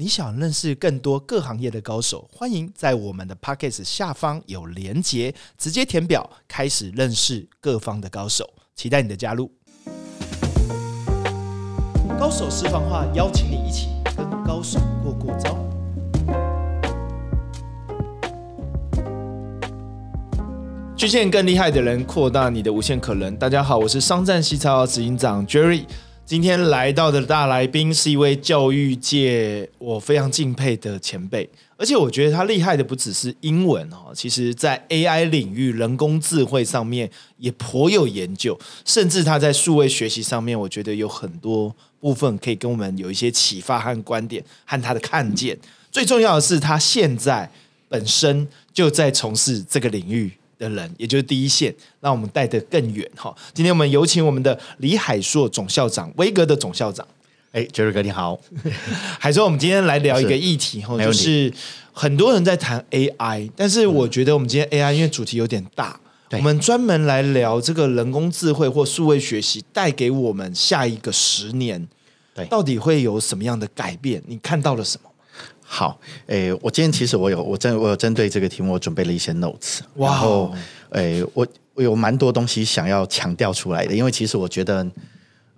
你想认识更多各行业的高手，欢迎在我们的 p o c k e t 下方有连结，直接填表开始认识各方的高手，期待你的加入。高手释放话，邀请你一起跟高手过过招。局限更厉害的人，扩大你的无限可能。大家好，我是商战西超执行长 Jerry。今天来到的大来宾是一位教育界我非常敬佩的前辈，而且我觉得他厉害的不只是英文哦，其实在 AI 领域、人工智慧上面也颇有研究，甚至他在数位学习上面，我觉得有很多部分可以跟我们有一些启发和观点和他的看见。最重要的是，他现在本身就在从事这个领域。的人，也就是第一线，让我们带得更远哈。今天我们有请我们的李海硕总校长，威格的总校长。哎，杰瑞哥你好，海硕，我们今天来聊一个议题哈，就是很多人在谈 AI，但是我觉得我们今天 AI 因为主题有点大，我们专门来聊这个人工智慧或数位学习带给我们下一个十年，对，到底会有什么样的改变？你看到了什么？好，诶，我今天其实我有我针我有针对这个题目，我准备了一些 notes，然后，诶，我我有蛮多东西想要强调出来的，因为其实我觉得，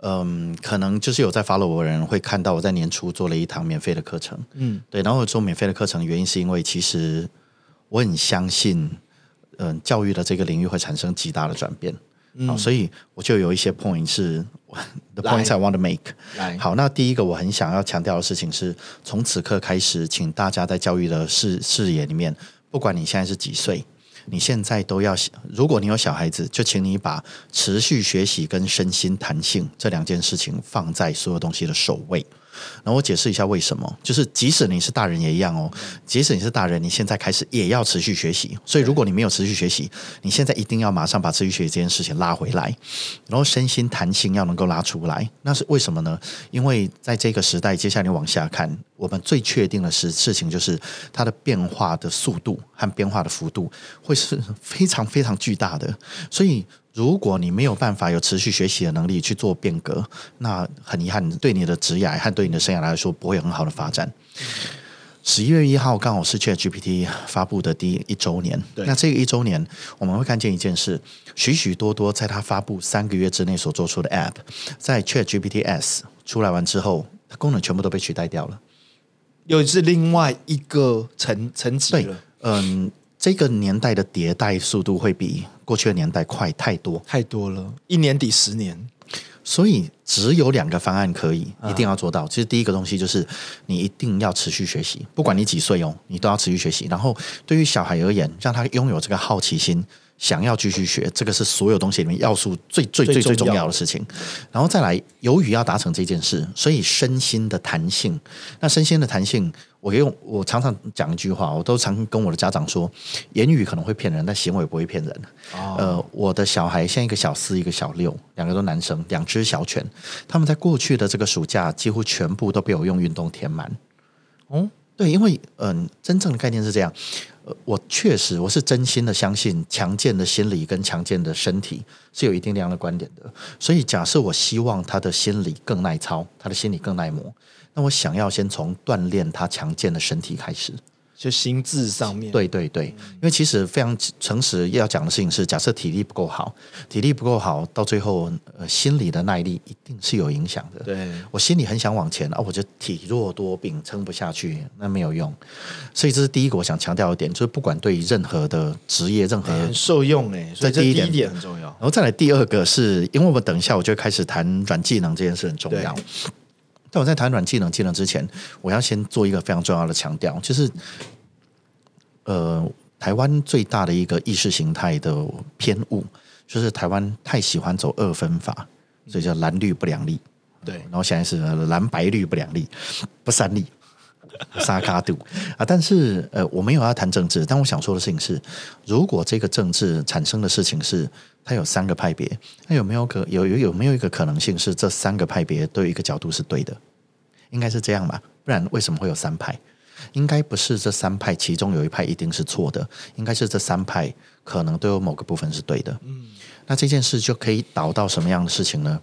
嗯，可能就是有在 follow 我的人会看到我在年初做了一堂免费的课程，嗯，对，然后做免费的课程原因是因为其实我很相信，嗯，教育的这个领域会产生极大的转变。好，所以我就有一些 point 是 the points I want to make。好，那第一个我很想要强调的事情是，从此刻开始，请大家在教育的视视野里面，不管你现在是几岁，你现在都要，如果你有小孩子，就请你把持续学习跟身心弹性这两件事情放在所有东西的首位。然后我解释一下为什么，就是即使你是大人也一样哦。即使你是大人，你现在开始也要持续学习。所以如果你没有持续学习，你现在一定要马上把持续学习这件事情拉回来，然后身心弹性要能够拉出来。那是为什么呢？因为在这个时代，接下来你往下看，我们最确定的是事情就是它的变化的速度和变化的幅度会是非常非常巨大的。所以。如果你没有办法有持续学习的能力去做变革，那很遗憾，对你的职业和对你的生涯来说不会很好的发展。十一月一号刚好是 Chat GPT 发布的第一周年，那这个一周年我们会看见一件事：许许多多在它发布三个月之内所做出的 App，在 Chat GPT S 出来完之后，它功能全部都被取代掉了，又是另外一个层层级了。嗯。这个年代的迭代速度会比过去的年代快太多太多了，一年抵十年，所以只有两个方案可以一定要做到。其实第一个东西就是你一定要持续学习，不管你几岁哦，你都要持续学习。然后对于小孩而言，让他拥有这个好奇心。想要继续学，这个是所有东西里面要素最最最最重要的事情。然后再来，由于要达成这件事，所以身心的弹性。那身心的弹性，我用我常常讲一句话，我都常跟我的家长说：言语可能会骗人，但行为不会骗人。呃，我的小孩现在一个小四，一个小六，两个都男生，两只小犬。他们在过去的这个暑假，几乎全部都被我用运动填满。哦，对，因为嗯，真正的概念是这样。呃，我确实，我是真心的相信，强健的心理跟强健的身体是有一定量的观点的。所以，假设我希望他的心理更耐操，他的心理更耐磨，那我想要先从锻炼他强健的身体开始。就心智上面，对对对，因为其实非常诚实要讲的事情是，假设体力不够好，体力不够好，到最后呃心理的耐力一定是有影响的。对我心里很想往前啊，我就体弱多病，撑不下去，那没有用。所以这是第一个我想强调一点，就是不管对于任何的职业，任何很受用哎，所以这第一点很重要。然后再来第二个是，因为我们等一下我就开始谈软技能这件事很重要。但我在谈软技能技能之前，我要先做一个非常重要的强调，就是，呃，台湾最大的一个意识形态的偏误，就是台湾太喜欢走二分法，所以叫蓝绿不两立。对，然后现在是蓝白绿不两立，不三立，沙卡度啊。但是呃，我没有要谈政治，但我想说的事情是，如果这个政治产生的事情是。它有三个派别，那有没有可有有有没有一个可能性是这三个派别都有一个角度是对的？应该是这样吧，不然为什么会有三派？应该不是这三派其中有一派一定是错的，应该是这三派可能都有某个部分是对的。嗯，那这件事就可以导到什么样的事情呢？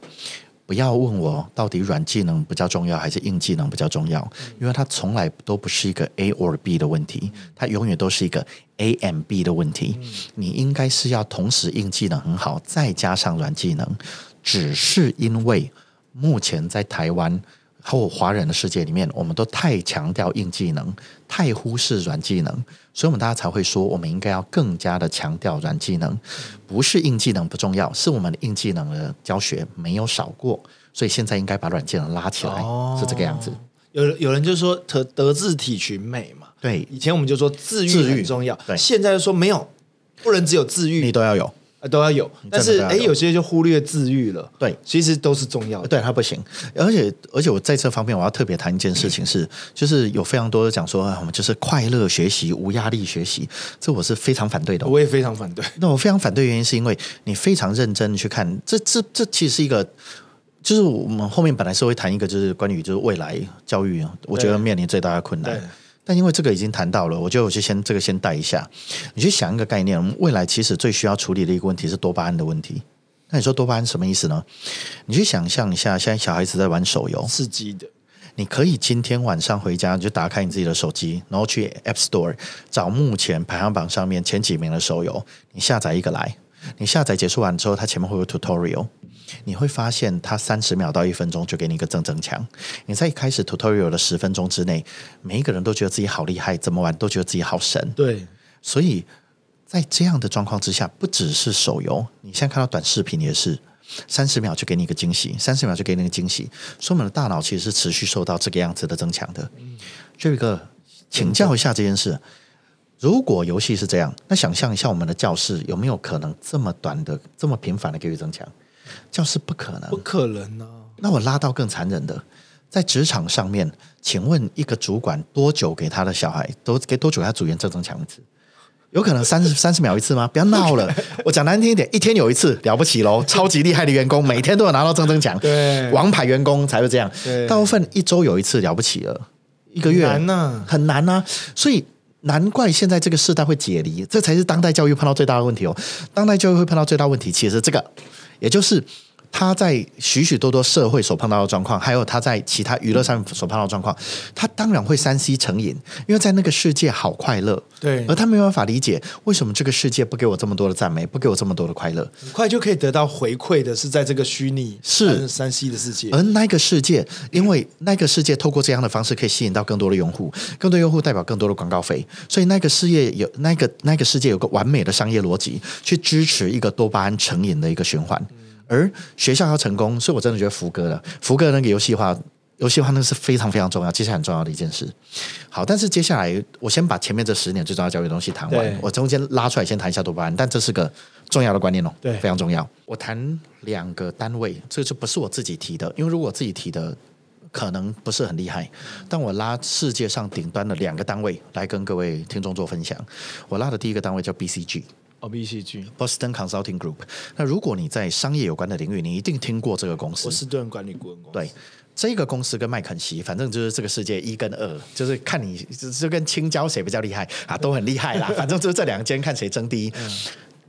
不要问我到底软技能比较重要还是硬技能比较重要，因为它从来都不是一个 A or B 的问题，它永远都是一个 A and B 的问题。你应该是要同时硬技能很好，再加上软技能，只是因为目前在台湾。或华人的世界里面，我们都太强调硬技能，太忽视软技能，所以我们大家才会说，我们应该要更加的强调软技能。不是硬技能不重要，是我们的硬技能的教学没有少过，所以现在应该把软技能拉起来，是这个样子。有有人就说德德智体群美嘛，对，以前我们就说自愈很重要，对，现在就说没有，不能只有自愈，你都要有。啊，都要有，但是哎，有些就忽略自愈了。对，其实都是重要的。对，他不行。而且，而且我在这方面，我要特别谈一件事情是，就是有非常多的讲说，我们就是快乐学习，无压力学习，这我是非常反对的。我也非常反对。那我非常反对原因是因为你非常认真去看，这这这其实是一个，就是我们后面本来是会谈一个，就是关于就是未来教育，我觉得面临最大的困难。但因为这个已经谈到了，我就我就先这个先带一下。你去想一个概念，我们未来其实最需要处理的一个问题是多巴胺的问题。那你说多巴胺什么意思呢？你去想象一下，现在小孩子在玩手游，刺激的。你可以今天晚上回家就打开你自己的手机，然后去 App Store 找目前排行榜上面前几名的手游，你下载一个来。你下载结束完之后，它前面会有 tutorial。你会发现，它三十秒到一分钟就给你一个正增强。你在一开始 tutorial 的十分钟之内，每一个人都觉得自己好厉害，怎么玩都觉得自己好神。对，所以在这样的状况之下，不只是手游，你现在看到短视频也是三十秒就给你一个惊喜，三十秒就给你一个惊喜。说明了大脑其实是持续受到这个样子的增强的。这个请教一下这件事：如果游戏是这样，那想象一下我们的教室有没有可能这么短的、这么频繁的给予增强？教室不可能，不可能呢。那我拉到更残忍的，在职场上面，请问一个主管多久给他的小孩都给多久他组员正增强一次？有可能三十 三十秒一次吗？不要闹了，我讲难听一点，一天有一次了不起喽，超级厉害的员工每天都有拿到正增强，对，王牌员工才会这样。大部分一周有一次了不起了，一个月难呢，很难啊。所以难怪现在这个时代会解离，这才是当代教育碰到最大的问题哦。当代教育会碰到最大问题，其实这个。也就是他在许许多多社会所碰到的状况，还有他在其他娱乐上所碰到的状况，他当然会三 C 成瘾，因为在那个世界好快乐。对，而他没有办法理解为什么这个世界不给我这么多的赞美，不给我这么多的快乐。很快就可以得到回馈的是在这个虚拟是三 C 的世界，而那个世界，因为那个世界透过这样的方式可以吸引到更多的用户，更多用户代表更多的广告费，所以那个事业有那个那个世界有个完美的商业逻辑去支持一个多巴胺成瘾的一个循环。而学校要成功，所以我真的觉得福哥的福哥那个游戏化，游戏化那是非常非常重要，接下来很重要的一件事。好，但是接下来我先把前面这十年最重要教育的东西谈完，我中间拉出来先谈一下多巴胺，但这是个重要的观念哦，对，非常重要。我谈两个单位，这就不是我自己提的，因为如果我自己提的可能不是很厉害，但我拉世界上顶端的两个单位来跟各位听众做分享。我拉的第一个单位叫 BCG。哦，BCG，Boston Consulting Group。那如果你在商业有关的领域，你一定听过这个公司。波士顿管理顾问公司。对，这个公司跟麦肯锡，反正就是这个世界一跟二，就是看你就跟青椒谁比较厉害啊，都很厉害啦。反正就是这两间看谁争第一。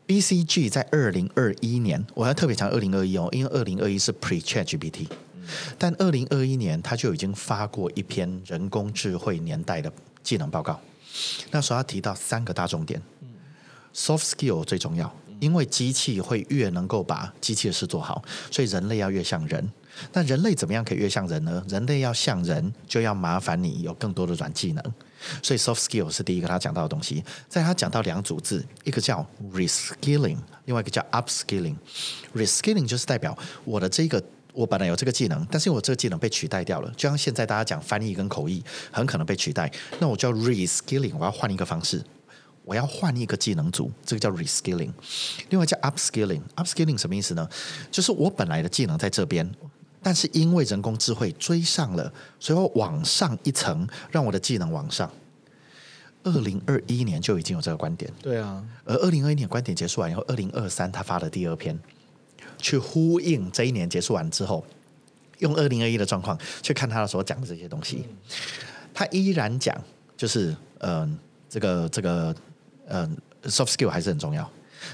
BCG 在二零二一年，我要特别强二零二一哦，因为二零二一是 Pre Chat GPT，但二零二一年他就已经发过一篇人工智慧年代的技能报告。那时候他提到三个大重点。Soft skill 最重要，因为机器会越能够把机器的事做好，所以人类要越像人。那人类怎么样可以越像人呢？人类要像人，就要麻烦你有更多的软技能。所以 soft skill 是第一个他讲到的东西。在他讲到两组字，一个叫 reskilling，另外一个叫 upskilling。reskilling 就是代表我的这个我本来有这个技能，但是我这个技能被取代掉了，就像现在大家讲翻译跟口译很可能被取代，那我叫 reskilling，我要换一个方式。我要换一个技能组，这个叫 reskilling，另外叫 upskilling。upskilling 什么意思呢？就是我本来的技能在这边，但是因为人工智慧追上了，所以我往上一层，让我的技能往上。二零二一年就已经有这个观点，对啊。而二零二一年观点结束完以后，二零二三他发了第二篇，去呼应这一年结束完之后，用二零二一的状况去看他的所讲的这些东西，他依然讲，就是嗯，这个这个。嗯，soft skill 还是很重要。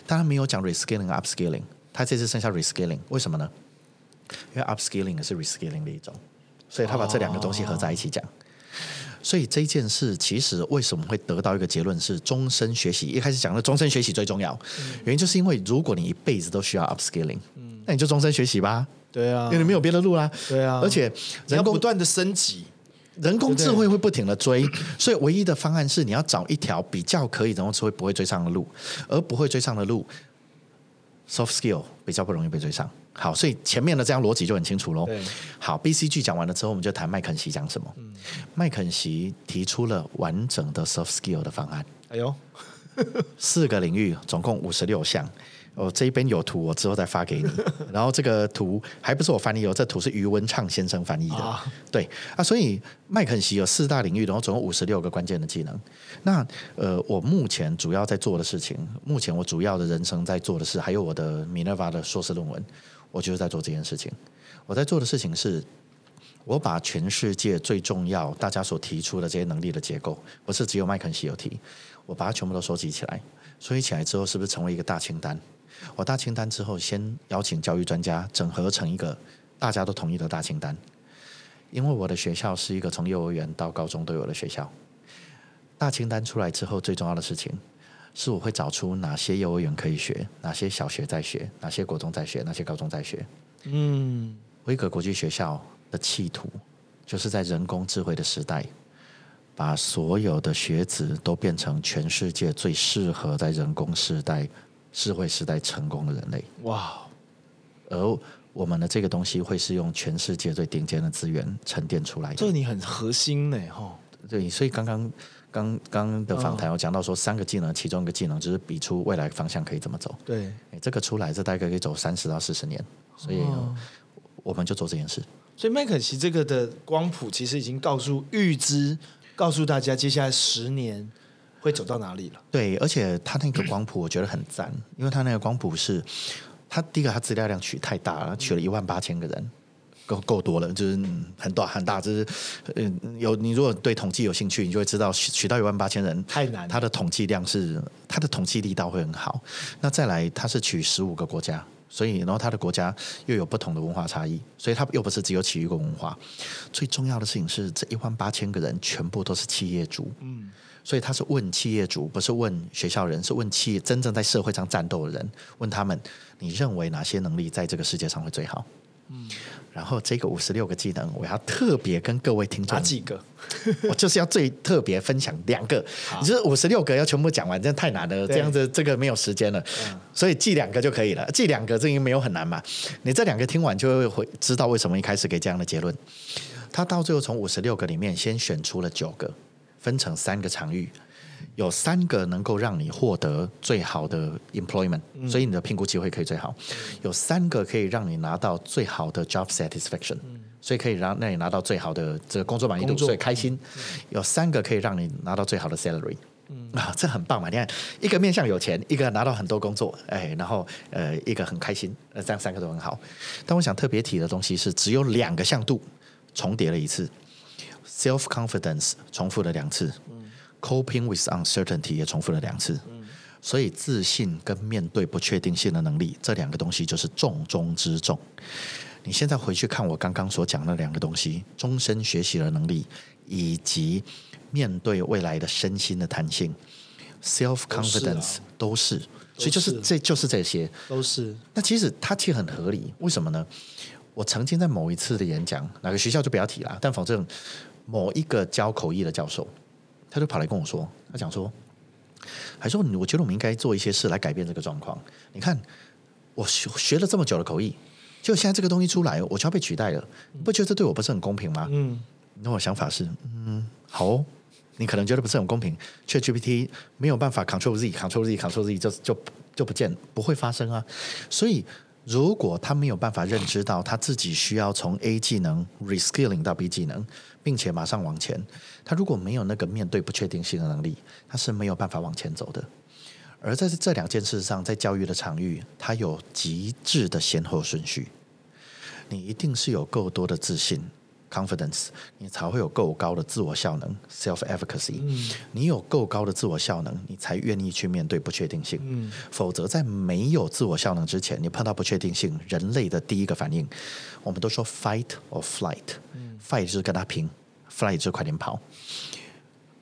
但他没有讲 reskilling upscaling，他这次剩下 reskilling，为什么呢？因为 upskilling 是 reskilling 的一种，所以他把这两个东西合在一起讲。所以这件事其实为什么会得到一个结论是终身学习？一开始讲的终身学习最重要，原因就是因为如果你一辈子都需要 upscaling，嗯，那你就终身学习吧。对啊，因为你没有别的路啦。对啊，而且人工不断的升级，人工智慧会不停的追，所以唯一的方案是你要找一条比较可以人工智慧不会追上的路，而不会追上的路，soft skill 比较不容易被追上。好，所以前面的这样逻辑就很清楚喽。好，BCG 讲完了之后，我们就谈麦肯锡讲什么。麦肯锡提出了完整的 soft skill 的方案。哎呦，四个领域，总共五十六项。哦，这一边有图，我之后再发给你。然后这个图还不是我翻译哦，这图是余文畅先生翻译的。对啊，所以麦肯锡有四大领域，然后总共五十六个关键的技能。那呃，我目前主要在做的事情，目前我主要的人生在做的事，还有我的 Minerva 的硕士论文。我就是在做这件事情。我在做的事情是，我把全世界最重要、大家所提出的这些能力的结构，不是只有麦肯锡有提，我把它全部都收集起来。收集起来之后，是不是成为一个大清单？我大清单之后，先邀请教育专家整合成一个大家都同意的大清单。因为我的学校是一个从幼儿园到高中都有的学校。大清单出来之后，最重要的事情。是我会找出哪些幼儿园可以学，哪些小学在学，哪些国中在学，哪些高中在学。嗯，威格国际学校的企图，就是在人工智慧的时代，把所有的学子都变成全世界最适合在人工时代、智慧时代成功的人类。哇！而我们的这个东西会是用全世界最顶尖的资源沉淀出来的。这你很核心呢，哈。对，所以刚刚。刚刚的访谈我讲到说，三个技能，其中一个技能就是比出未来方向可以怎么走。对，这个出来，这大概可以走三十到四十年，所以我们就做这件事。所以麦肯锡这个的光谱其实已经告诉预知，告诉大家接下来十年会走到哪里了。对，而且他那个光谱我觉得很赞，因为他那个光谱是，他第一个他资料量取太大了，取了一万八千个人。够够多了，就是很大很大，就是嗯，有你如果对统计有兴趣，你就会知道取到一万八千人太难，它的统计量是它的统计力道会很好。那再来，它是取十五个国家，所以然后它的国家又有不同的文化差异，所以它又不是只有起一个文化。最重要的事情是，这一万八千个人全部都是企业主，嗯，所以他是问企业主，不是问学校人，是问企业真正在社会上战斗的人，问他们你认为哪些能力在这个世界上会最好？嗯。然后这个五十六个技能，我要特别跟各位听众哪几个？我就是要最特别分享两个。你这五十六个要全部讲完，真的太难了。这样子这个没有时间了，所以记两个就可以了。记两个，这应该没有很难嘛？你这两个听完就会知道为什么一开始给这样的结论。他到最后从五十六个里面先选出了九个，分成三个场域。有三个能够让你获得最好的 employment，所以你的评估机会可以最好。有三个可以让你拿到最好的 job satisfaction，所以可以让让你拿到最好的这个工作满意度，所以开心。有三个可以让你拿到最好的 salary，啊，这很棒嘛！你看，一个面向有钱，一个拿到很多工作，哎，然后呃，一个很开心，呃，这样三个都很好。但我想特别提的东西是，只有两个向度重叠了一次，self confidence 重复了两次。Coping with uncertainty 也重复了两次，所以自信跟面对不确定性的能力，这两个东西就是重中之重。你现在回去看我刚刚所讲的两个东西，终身学习的能力，以及面对未来的身心的弹性，self confidence 都是，所以就是这就是这些都是。那其实它其实很合理，为什么呢？我曾经在某一次的演讲，哪个学校就不要提了，但反正某一个教口译的教授。他就跑来跟我说，他讲说，还说我觉得我们应该做一些事来改变这个状况。你看，我学学了这么久的口译，就现在这个东西出来，我就要被取代了，不觉得这对我不是很公平吗？嗯，那我想法是，嗯，好，哦你可能觉得不是很公平，ChatGPT 没有办法 Control Z，Control Z，Control Z 就就就不见，不会发生啊，所以。如果他没有办法认知到他自己需要从 A 技能 reskilling 到 B 技能，并且马上往前，他如果没有那个面对不确定性的能力，他是没有办法往前走的。而在这两件事上，在教育的场域，它有极致的先后顺序。你一定是有够多的自信，confidence，你才会有够高的自我效能 self efficacy。你有够高的自我效能，你才愿意去面对不确定性。否则，在没有自我效能之前，你碰到不确定性，人类的第一个反应，我们都说 fight or flight。Fight 就是跟他拼，flight 就是快点跑。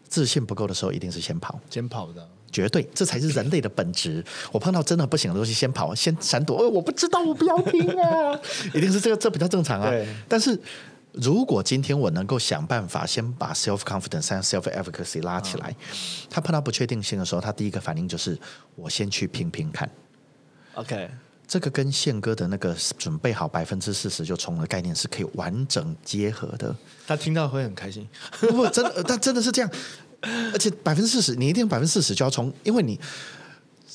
自信不够的时候，一定是先跑，先跑的。绝对，这才是人类的本质。我碰到真的不行的东西，先跑，先闪躲。呃，我不知道，我不要听啊！一定是这个，这比较正常啊。但是如果今天我能够想办法先把 self confidence 和 self efficacy 拉起来，他碰到不确定性的时候，他第一个反应就是我先去拼拼看。OK，这个跟宪哥的那个准备好百分之四十就冲的概念是可以完整结合的。他听到会很开心。不，真的，但真的是这样。而且百分之四十，你一定百分之四十就要冲，因为你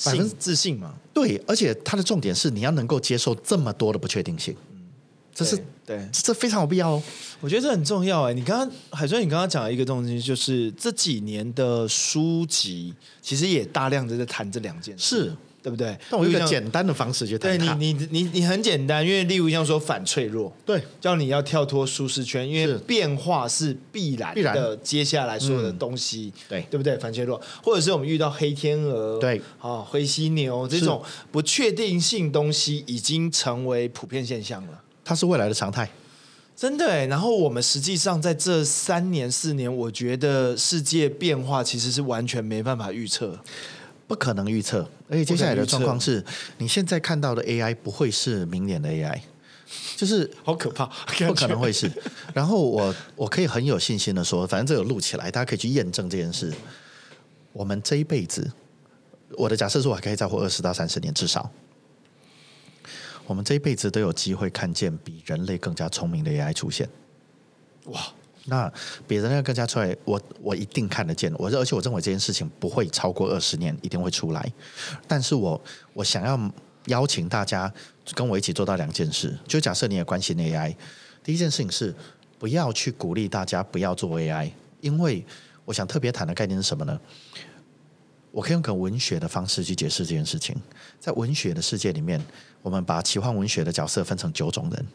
百分之自信嘛。对，而且它的重点是你要能够接受这么多的不确定性。嗯，这是对，这非常有必要哦。我觉得这很重要哎。你刚刚海川，你刚刚讲了一个东西，就是这几年的书籍其实也大量的在谈这两件事。是。对不对？但我有一个简单的方式就对你，你你你很简单，因为例如像说反脆弱，对，叫你要跳脱舒适圈，因为变化是必然的。接下来所有的东西，对对不对？反脆弱，或者是我们遇到黑天鹅，对啊，灰犀牛这种不确定性东西，已经成为普遍现象了。它是未来的常态，真的。然后我们实际上在这三年四年，我觉得世界变化其实是完全没办法预测。不可能预测，而且接下来的状况是，你现在看到的 AI 不会是明年的 AI，就是好可怕，不可能会是。然后我我可以很有信心的说，反正这有录起来，大家可以去验证这件事。我们这一辈子，我的假设是我还可以再活二十到三十年，至少，我们这一辈子都有机会看见比人类更加聪明的 AI 出现。哇！那别人要更加出来，我我一定看得见。我而且我认为这件事情不会超过二十年，一定会出来。但是我我想要邀请大家跟我一起做到两件事。就假设你也关心 AI，第一件事情是不要去鼓励大家不要做 AI，因为我想特别谈的概念是什么呢？我可以用个文学的方式去解释这件事情。在文学的世界里面，我们把奇幻文学的角色分成九种人。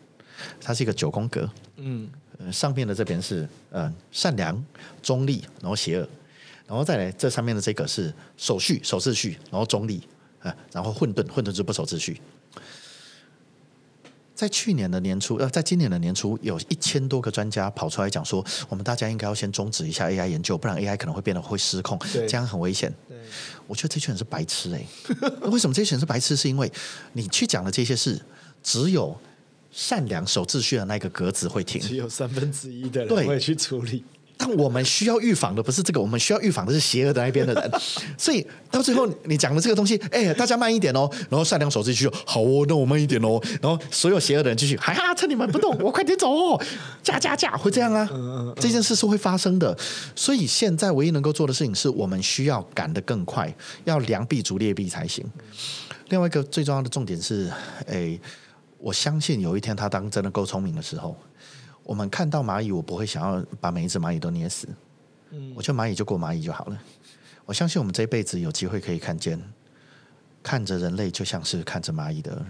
它是一个九宫格，嗯，呃，上面的这边是呃善良、中立，然后邪恶，然后再来这上面的这个是守序、守秩序，然后中立，啊，然后混沌，混沌是不守秩序。在去年的年初，呃，在今年的年初，有一千多个专家跑出来讲说，我们大家应该要先终止一下 AI 研究，不然 AI 可能会变得会失控，这样很危险。我觉得这群人是白痴哎，为什么这群人是白痴？是因为你去讲的这些事，只有。善良守秩序的那个格子会停，只有三分之一的人会去处理。但我们需要预防的不是这个，我们需要预防的是邪恶的那边的人。所以到最后，你讲的这个东西，哎，大家慢一点哦。然后善良守秩序，好哦，那我慢一点哦。然后所有邪恶的人继续，哈哈，趁你们不动，我快点走哦，加加加，会这样啊？这件事是会发生的。所以现在唯一能够做的事情，是我们需要赶得更快，要良币逐劣币才行。另外一个最重要的重点是，哎。我相信有一天他当真的够聪明的时候，我们看到蚂蚁，我不会想要把每一只蚂蚁都捏死。嗯，我觉得蚂蚁就过蚂蚁就好了。我相信我们这一辈子有机会可以看见，看着人类就像是看着蚂蚁的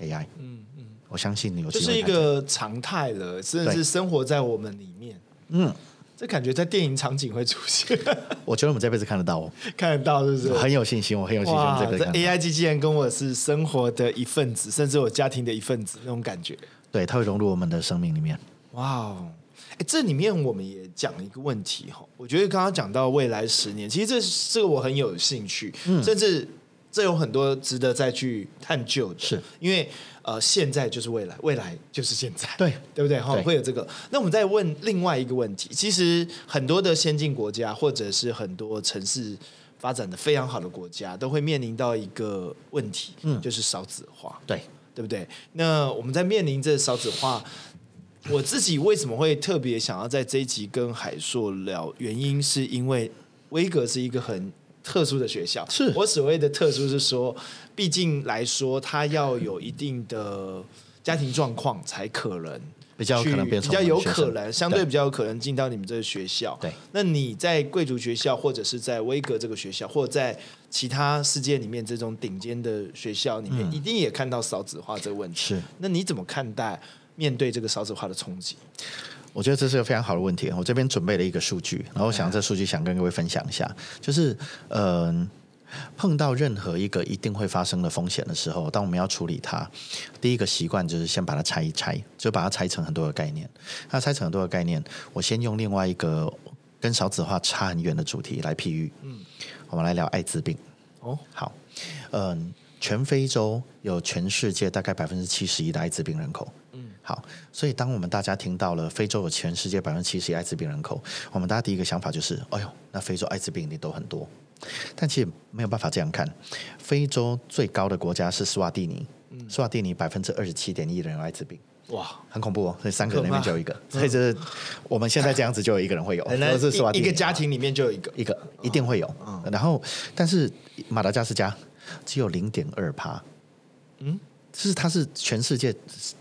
AI。嗯嗯，我相信你有，这是一个常态了，甚至是生活在我们里面。嗯。这感觉在电影场景会出现，我觉得我们这辈子看得到哦，看得到是不是？很有信心，我很有信心。这 AI 机器人跟我是生活的一份子，甚至我家庭的一份子，那种感觉。对，它会融入我们的生命里面。哇哦！哎，这里面我们也讲了一个问题哈，我觉得刚刚讲到未来十年，其实这这个我很有兴趣，甚至这有很多值得再去探究的，是因为。呃，现在就是未来，未来就是现在，对 对不对？哈，会有这个。那我们再问另外一个问题，其实很多的先进国家，或者是很多城市发展的非常好的国家，都会面临到一个问题，嗯，就是少子化，对对不对？那我们在面临这少子化，我自己为什么会特别想要在这一集跟海硕聊？原因是因为威格是一个很。特殊的学校，是我所谓的特殊是说，毕竟来说，他要有一定的家庭状况才可能比较可能变比较有可能，相对比较有可能进到你们这个学校。对，那你在贵族学校，或者是在威格这个学校，或者在其他世界里面这种顶尖的学校里面，一定也看到少子化这个问题。是，那你怎么看待面对这个少子化的冲击？我觉得这是个非常好的问题。我这边准备了一个数据，然后我想这数据想跟各位分享一下，就是嗯。碰到任何一个一定会发生的风险的时候，当我们要处理它，第一个习惯就是先把它拆一拆，就把它拆成很多个概念。那拆成很多个概念，我先用另外一个跟少子化差很远的主题来譬喻。嗯，我们来聊艾滋病。哦，好，嗯，全非洲有全世界大概百分之七十一的艾滋病人口。嗯，好，所以当我们大家听到了非洲有全世界百分之七十一艾滋病人口，我们大家第一个想法就是，哎呦，那非洲艾滋病一定都很多。但其实没有办法这样看，非洲最高的国家是斯瓦蒂尼，斯瓦蒂尼百分之二十七点一的人有艾滋病，哇，很恐怖哦！所以三个人里面就有一个，所以这我们现在这样子就有一个人会有，是斯瓦蒂尼。一个家庭里面就有一个，一个一定会有。然后，但是马达加斯加只有零点二帕，嗯，就是它是全世界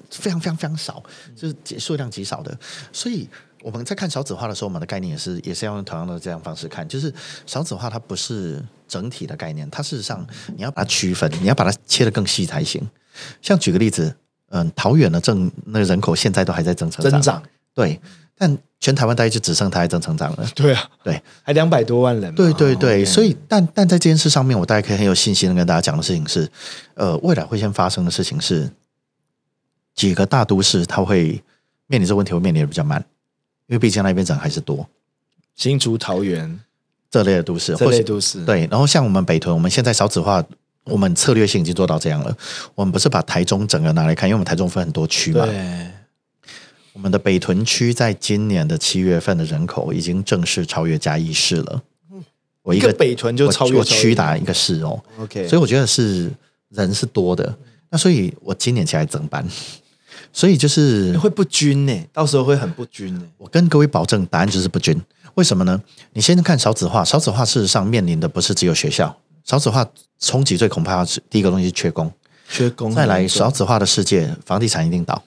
非常非常非常少，就是数量极少的，所以。我们在看少子化的时候，我们的概念也是也是要用同样的这样方式看，就是少子化它不是整体的概念，它事实上你要把它区分，你要把它切得更细才行。像举个例子，嗯，桃园的正那个人口现在都还在增成长，对，但全台湾大概就只剩它在正成长了。对啊，对，还两百多万人。对对对，所以但但在这件事上面，我大概可以很有信心的跟大家讲的事情是，呃，未来会先发生的事情是几个大都市，它会面临这个问题，会面临的比较慢。因为毕竟那边人还是多，新竹、桃园这类的都市，这类都市对。然后像我们北屯，我们现在少子化，我们策略性已经做到这样了。我们不是把台中整个拿来看，因为我们台中分很多区嘛。对。我们的北屯区在今年的七月份的人口已经正式超越嘉义市了。嗯，我一个北屯就超越区打一个市哦。OK，所以我觉得是人是多的。那所以我今年起来增班。所以就是会不均呢，到时候会很不均呢。我跟各位保证，答案就是不均。为什么呢？你先看少子化，少子化事实上面临的不是只有学校，少子化冲击最恐怕是第一个东西是缺工，缺工。再来少子化的世界，房地产一定倒，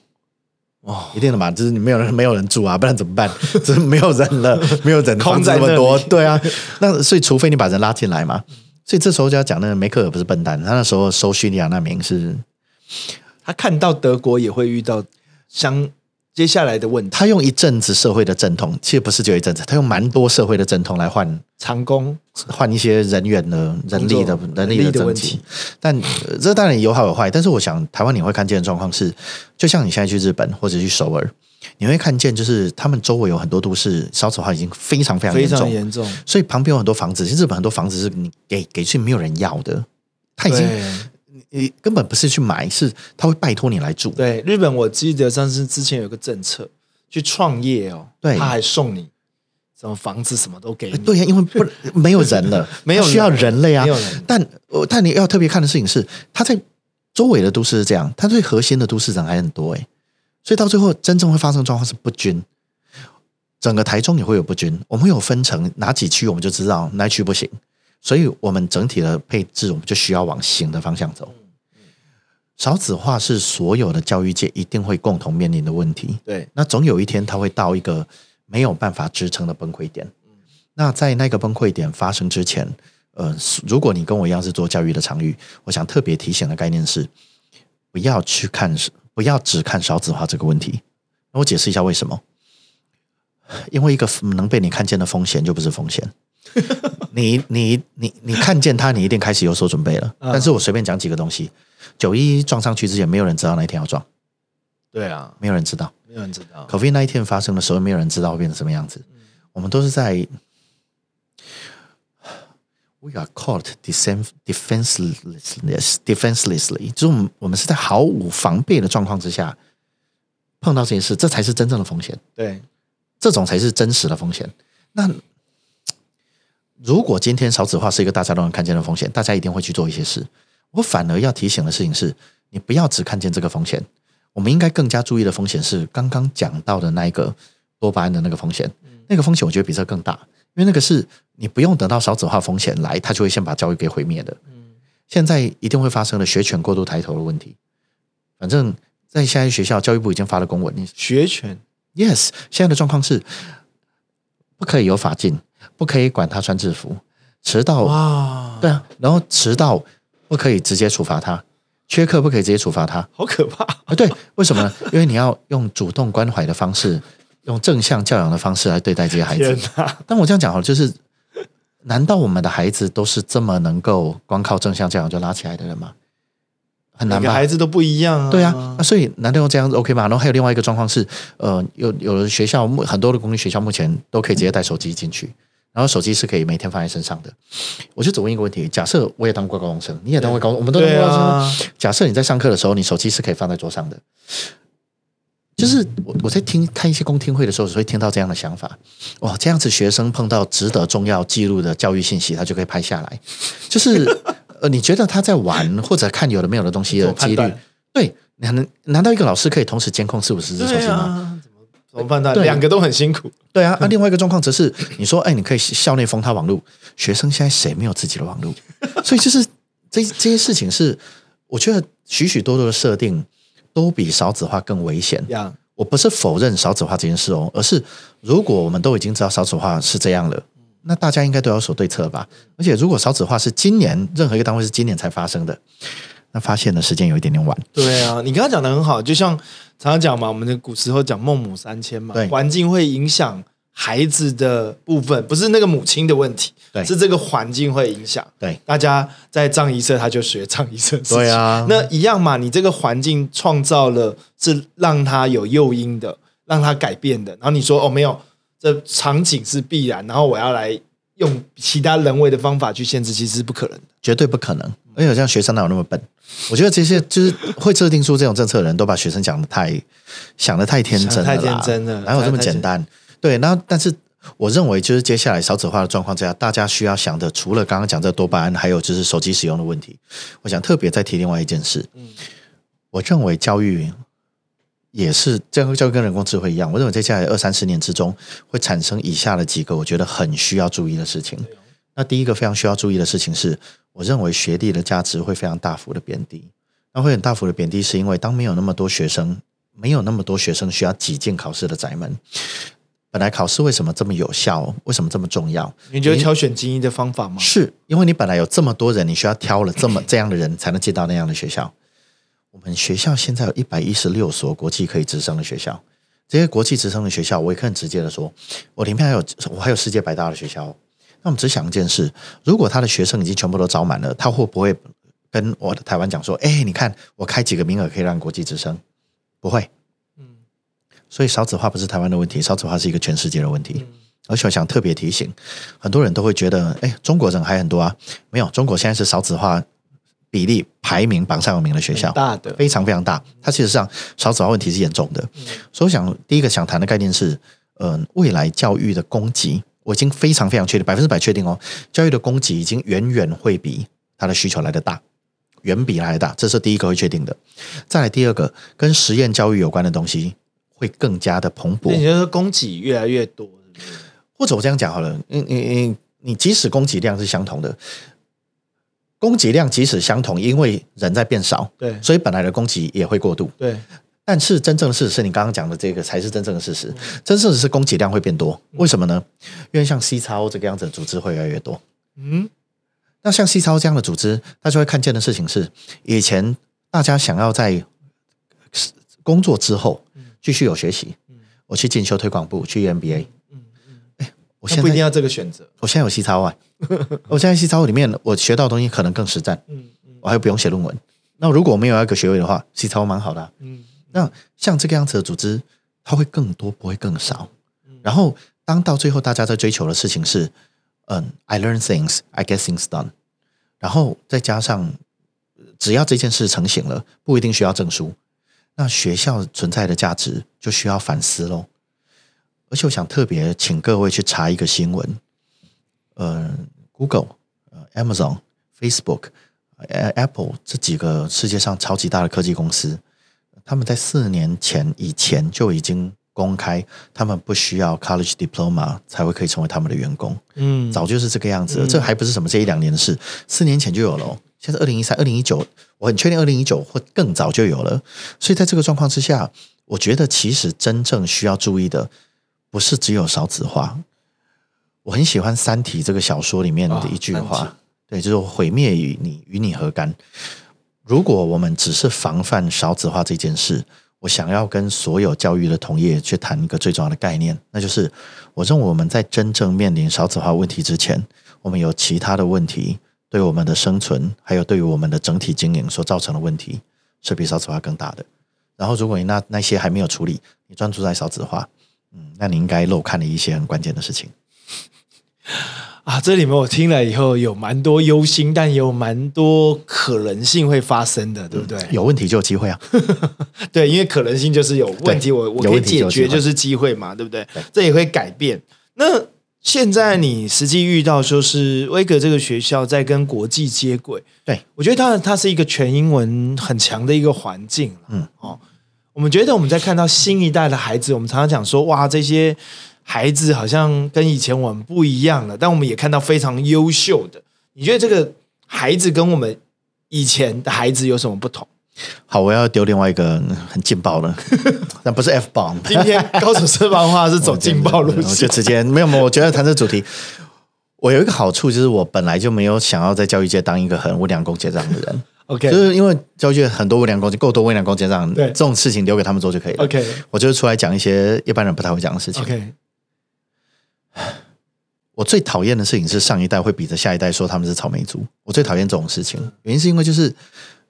哦，一定的嘛，就是你没有人没有人住啊，不然怎么办？就是没有人了，没有人，空这么多，对啊。那所以除非你把人拉进来嘛，所以这时候就要讲那个梅克尔不是笨蛋，他那时候收叙利亚难民是。他看到德国也会遇到相接下来的问题，他用一阵子社会的阵痛，其实不是就一阵子，他用蛮多社会的阵痛来换长工，换一些人员的人力的人力的问题。但这当然有好有坏，但是我想台湾你会看见的状况是，就像你现在去日本或者去首尔，你会看见就是他们周围有很多都市烧子化已经非常非常非常严重，所以旁边有很多房子，其实日本很多房子是你给给去没有人要的，他已经。你根本不是去买，是他会拜托你来住。对，日本我记得上次之前有个政策，去创业哦，对，他还送你什么房子，什么都给你。对呀，因为不 没有人了，没有需要人类啊。但但你要特别看的事情是，他在周围的都市是这样，他最核心的都市人还很多哎，所以到最后真正会发生状况是不均。整个台中也会有不均，我们有分成哪几区，我们就知道哪区不行，所以我们整体的配置，我们就需要往行的方向走。少子化是所有的教育界一定会共同面临的问题。对，那总有一天它会到一个没有办法支撑的崩溃点。那在那个崩溃点发生之前，呃，如果你跟我一样是做教育的场域，我想特别提醒的概念是，不要去看，不要只看少子化这个问题。那我解释一下为什么？因为一个能被你看见的风险就不是风险。你你你你看见它，你一定开始有所准备了。但是我随便讲几个东西。九一撞上去之前，没有人知道那一天要撞。对啊，没有人知道，没有人知道。COVID 那一天发生的时候，没有人知道会变成什么样子。我们都是在 We are caught defenseless, defenselessly，就是我们我们是在毫无防备的状况之下碰到这件事，这才是真正的风险。对，这种才是真实的风险。那如果今天少子化是一个大家都能看见的风险，大家一定会去做一些事。我反而要提醒的事情是，你不要只看见这个风险，我们应该更加注意的风险是刚刚讲到的那一个多巴胺的那个风险。那个风险我觉得比这更大，因为那个是你不用等到少子化风险来，他就会先把教育给毁灭的。现在一定会发生的学权过度抬头的问题。反正在现在学校，教育部已经发了公文，你学权，yes，现在的状况是不可以有法禁，不可以管他穿制服，迟到，哇，对啊，然后迟到。不可以直接处罚他，缺课不可以直接处罚他，好可怕啊！对，为什么呢？因为你要用主动关怀的方式用正向教养的方式来对待这些孩子但我这样讲好了，就是难道我们的孩子都是这么能够光靠正向教养就拉起来的人吗？很难吧？孩子都不一样啊。对啊，那所以难道用这样子 OK 吗？然后还有另外一个状况是，呃，有有的学校目很多的公立学校目前都可以直接带手机进去，然后手机是可以每天放在身上的。我就只问一个问题：假设我也当过高中生，你也当过高中，我们都当对过高中生。啊，假设你在上课的时候，你手机是可以放在桌上的。就是我我在听看一些公听会的时候，只会听到这样的想法。哇，这样子学生碰到值得重要记录的教育信息，他就可以拍下来。就是 呃，你觉得他在玩或者看有的没有的东西的几率？对，难难道一个老师可以同时监控四五十只手对机吗？啊，怎么怎么判断？两个都很辛苦。对啊，那、另外一个状况则是，你说，哎，你可以校内封他网络，学生现在谁没有自己的网络？所以就是这这些事情是，我觉得许许多多的设定都比少子化更危险。呀，我不是否认少子化这件事哦，而是如果我们都已经知道少子化是这样了，那大家应该都要有所对策吧？而且如果少子化是今年任何一个单位是今年才发生的，那发现的时间有一点点晚。对啊，你刚刚讲的很好，就像常常讲嘛，我们的古时候讲孟母三迁嘛对，环境会影响孩子的部分，不是那个母亲的问题，对是这个环境会影响。对大家在藏仪社，他就学藏仪社的事情。对啊那一样嘛，你这个环境创造了是让他有诱因的，让他改变的。然后你说哦，没有，这场景是必然，然后我要来用其他人为的方法去限制，其实是不可能的。绝对不可能。而且像学生哪有那么笨？我觉得这些就是会制定出这种政策的人都把学生讲的太想的太天真了太天真了哪有这么简单？对，那但是我认为就是接下来少子化的状况之下，大家需要想的除了刚刚讲这多巴胺，还有就是手机使用的问题。我想特别再提另外一件事，嗯我认为教育也是这个教育跟人工智慧一样，我认为在接下来二三十年之中会产生以下的几个我觉得很需要注意的事情。那第一个非常需要注意的事情是，我认为学历的价值会非常大幅的贬低。那会很大幅的贬低，是因为当没有那么多学生，没有那么多学生需要挤进考试的宅门。本来考试为什么这么有效？为什么这么重要？你觉得挑选精英的方法吗？是因为你本来有这么多人，你需要挑了这么 这样的人才能进到那样的学校。我们学校现在有一百一十六所国际可以直升的学校，这些国际直升的学校，我也可以很直接的说，我里面还有我还有世界百大的学校。那我们只想一件事：如果他的学生已经全部都招满了，他会不会跟我的台湾讲说：“哎，你看我开几个名额可以让国际直升？”不会。嗯所以少子化不是台湾的问题，少子化是一个全世界的问题。而且我想特别提醒，很多人都会觉得，哎，中国人还很多啊，没有，中国现在是少子化比例排名榜上有名的学校，大的，非常非常大。它事实上少子化问题是严重的，所以我想第一个想谈的概念是，嗯、未来教育的供给，我已经非常非常确定，百分之百确定哦，教育的供给已经远远会比它的需求来的大。远比来的大，这是第一个会确定的。再来第二个，跟实验教育有关的东西会更加的蓬勃那。你就说供给越来越多，是是或者我这样讲好了，你你你你即使供给量是相同的，供给量即使相同，因为人在变少，对所以本来的供给也会过度。对，但是真正的事实是你刚刚讲的这个才是真正的事实，真正的是供给量会变多。为什么呢？因为像 C 超这个样子的组织会越来越多。嗯，那像 C 超这样的组织，大家会看见的事情是，以前大家想要在工作之后继续有学习，我去进修推广部，去 EMBA，我现在不一定要这个选择，我现在有 C 超啊，我现在 C 超里面我学到的东西可能更实战，嗯嗯。我还不用写论文。那如果我没有那个学位的话，C 超蛮好的啊、嗯，那像这个样子的组织，它会更多，不会更少。然后当到最后大家在追求的事情是，嗯，I learn things, I get things done，然后再加上只要这件事成型了，不一定需要证书，那学校存在的价值就需要反思喽。而且我想特别请各位去查一个新闻，呃，Google、呃 Amazon、Facebook、呃 Apple 这几个世界上超级大的科技公司，他们在四年前以前就已经公开，他们不需要 college diploma 才会可以成为他们的员工，嗯，早就是这个样子了。这还不是什么这一两年的事，四年前就有了哦。现在二零一三、二零一九，我很确定二零一九或更早就有了。所以在这个状况之下，我觉得其实真正需要注意的，不是只有少子化。我很喜欢《三体》这个小说里面的一句话，对，就是“毁灭与你与你何干”。如果我们只是防范少子化这件事，我想要跟所有教育的同业去谈一个最重要的概念，那就是我认为我们在真正面临少子化问题之前，我们有其他的问题对我们的生存，还有对于我们的整体经营所造成的问题是比少子化更大的。然后，如果你那那些还没有处理，你专注在少子化，嗯，那你应该漏看了一些很关键的事情。啊，这里面我听了以后有蛮多忧心，但也有蛮多可能性会发生的，对不对？有问题就有机会啊，对，因为可能性就是有问题，我我可以解决就是机会嘛，对不对？这也会改变。那现在你实际遇到就是威格这个学校在跟国际接轨，对我觉得它它是一个全英文很强的一个环境，嗯，哦，我们觉得我们在看到新一代的孩子，我们常常讲说，哇，这些。孩子好像跟以前我们不一样了，但我们也看到非常优秀的。你觉得这个孩子跟我们以前的孩子有什么不同？好，我要丢另外一个很劲爆的，但不是 F 棒。今天高手私房话是走劲爆路线，就直接没有没有。我觉得谈这主题，我有一个好处就是我本来就没有想要在教育界当一个很温良恭俭让的人。OK，就是因为教育界很多温良恭俭，够多温良恭俭让，对这种事情留给他们做就可以了。OK，我就是出来讲一些一般人不太会讲的事情。OK。我最讨厌的事情是上一代会比着下一代说他们是草莓族，我最讨厌这种事情。原因是因为就是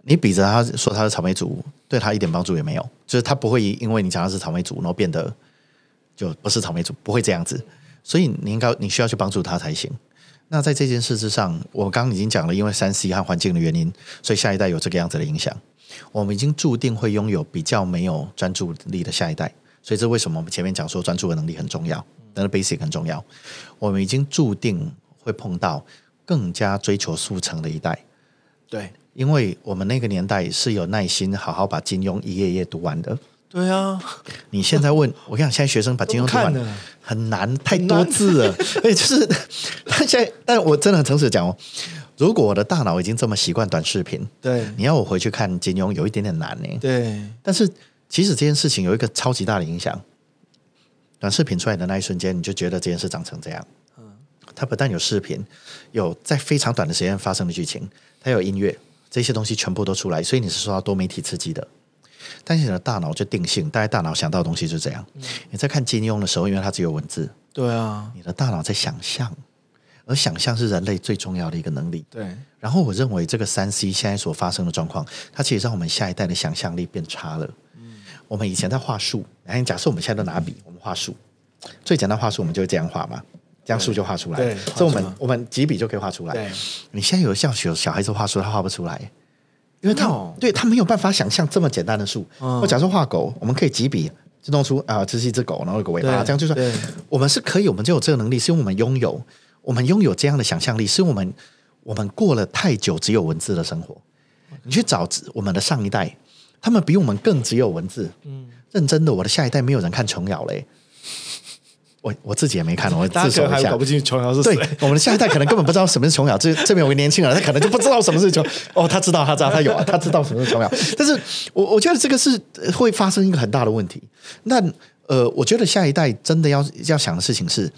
你比着他说他是草莓族，对他一点帮助也没有，就是他不会因为你讲他是草莓族，然后变得就不是草莓族，不会这样子。所以你应该你需要去帮助他才行。那在这件事之上，我刚刚已经讲了，因为三 C 和环境的原因，所以下一代有这个样子的影响。我们已经注定会拥有比较没有专注力的下一代，所以这为什么我们前面讲说专注的能力很重要。那个 basic 很重要，我们已经注定会碰到更加追求速成的一代。对，因为我们那个年代是有耐心好好把金庸一页页读完的。对啊，你现在问我，跟你讲，现在学生把金庸读完很难，太多字了。哎，就是但现在，但我真的很诚实讲哦，如果我的大脑已经这么习惯短视频，对，你要我回去看金庸，有一点点难呢。对，但是其实这件事情有一个超级大的影响。短视频出来的那一瞬间，你就觉得这件事长成这样。嗯，它不但有视频，有在非常短的时间发生的剧情，它有音乐，这些东西全部都出来，所以你是受到多媒体刺激的。但是你的大脑就定性，大家大脑想到的东西就这样。你在看金庸的时候，因为它只有文字，对啊，你的大脑在想象，而想象是人类最重要的一个能力。对。然后我认为这个三 C 现在所发生的状况，它其实让我们下一代的想象力变差了。我们以前在画树，哎，假设我们现在都拿笔，我们画树，最简单画树，我们就会这样画嘛，这样树就画出来。对，所以我们我们几笔就可以画出来。你现在有像小小孩子画树，他画不出来，因为他对他没有办法想象这么简单的树。我假设画狗，我们可以几笔就弄出啊，这是一只狗，然后有个尾巴，这样就是我们是可以，我们就有这个能力，是因为我们拥有，我们拥有这样的想象力，是因为我们我们过了太久只有文字的生活。你去找我们的上一代。他们比我们更只有文字。嗯，认真的，我的下一代没有人看琼瑶嘞。我我自己也没看，我自首一下。搞不清楚琼瑶是谁。对我们的下一代可能根本不知道什么是琼瑶。这这边有个年轻人，他可能就不知道什么是琼。哦，他知道，他知道，他有啊，他知道什么是琼瑶。但是我我觉得这个是会发生一个很大的问题。那呃，我觉得下一代真的要要想的事情是，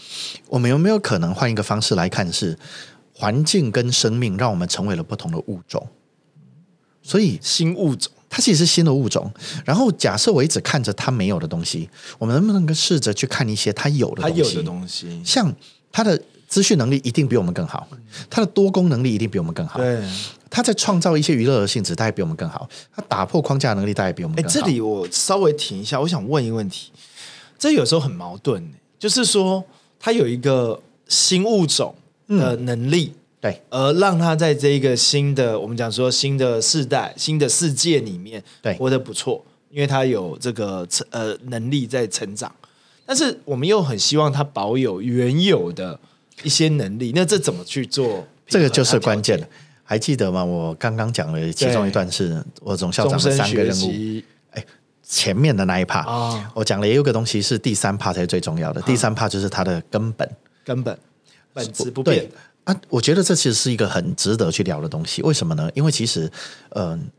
我们有没有可能换一个方式来看，是环境跟生命让我们成为了不同的物种。所以新物种。它其实是新的物种，然后假设我一直看着它没有的东西，我们能不能够试着去看一些它有的东西？它有的东西，像它的资讯能力一定比我们更好，它的多功能力一定比我们更好。对，它在创造一些娱乐的性质，大概比我们更好。它打破框架能力，大概比我们。哎，这里我稍微停一下，我想问一个问题，这有时候很矛盾，就是说它有一个新物种的能力。对，而让他在这一个新的，我们讲说新的世代、新的世界里面，对，活得不错，因为他有这个成呃能力在成长。但是我们又很希望他保有原有的一些能力，那这怎么去做？这个就是关键了。还记得吗？我刚刚讲了其中一段是我总校长的三个任务。哎，前面的那一 part 我讲了也有个东西是第三 part 才是最重要的。第三 part 就是它的根本，根本本质不变。啊，我觉得这其实是一个很值得去聊的东西。为什么呢？因为其实，嗯，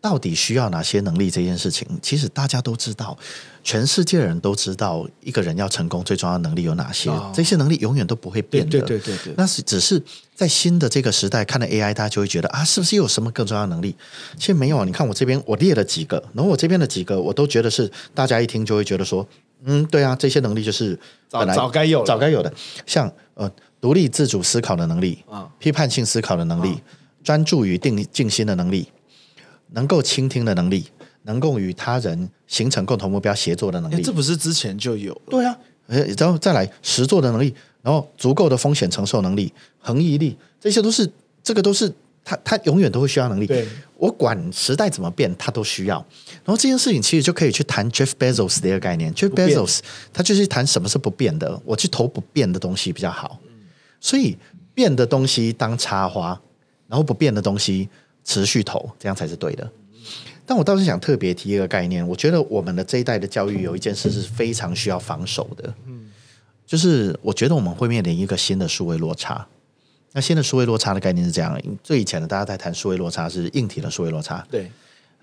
到底需要哪些能力这件事情，其实大家都知道，全世界人都知道，一个人要成功最重要的能力有哪些，这些能力永远都不会变的。对对对对，那是只是在新的这个时代看了 AI，大家就会觉得啊，是不是有什么更重要的能力？其实没有啊，你看我这边我列了几个，然后我这边的几个我都觉得是大家一听就会觉得说，嗯，对啊，这些能力就是早早该有早该有的，像呃独立自主思考的能力啊，批判性思考的能力，专注于定静心的能力。能够倾听的能力，能够与他人形成共同目标、协作的能力，这不是之前就有？对啊，然后再来实作的能力，然后足够的风险承受能力、恒毅力，这些都是这个都是他他永远都会需要能力。对，我管时代怎么变，他都需要。然后这件事情其实就可以去谈 Jeff Bezos 的一个概念，Jeff Bezos 他就是谈什么是不变的，我去投不变的东西比较好。所以变的东西当插花，然后不变的东西。持续投，这样才是对的。但我倒是想特别提一个概念，我觉得我们的这一代的教育有一件事是非常需要防守的，嗯，就是我觉得我们会面临一个新的数位落差。那新的数位落差的概念是这样：最以前的大家在谈数位落差是硬体的数位落差，对，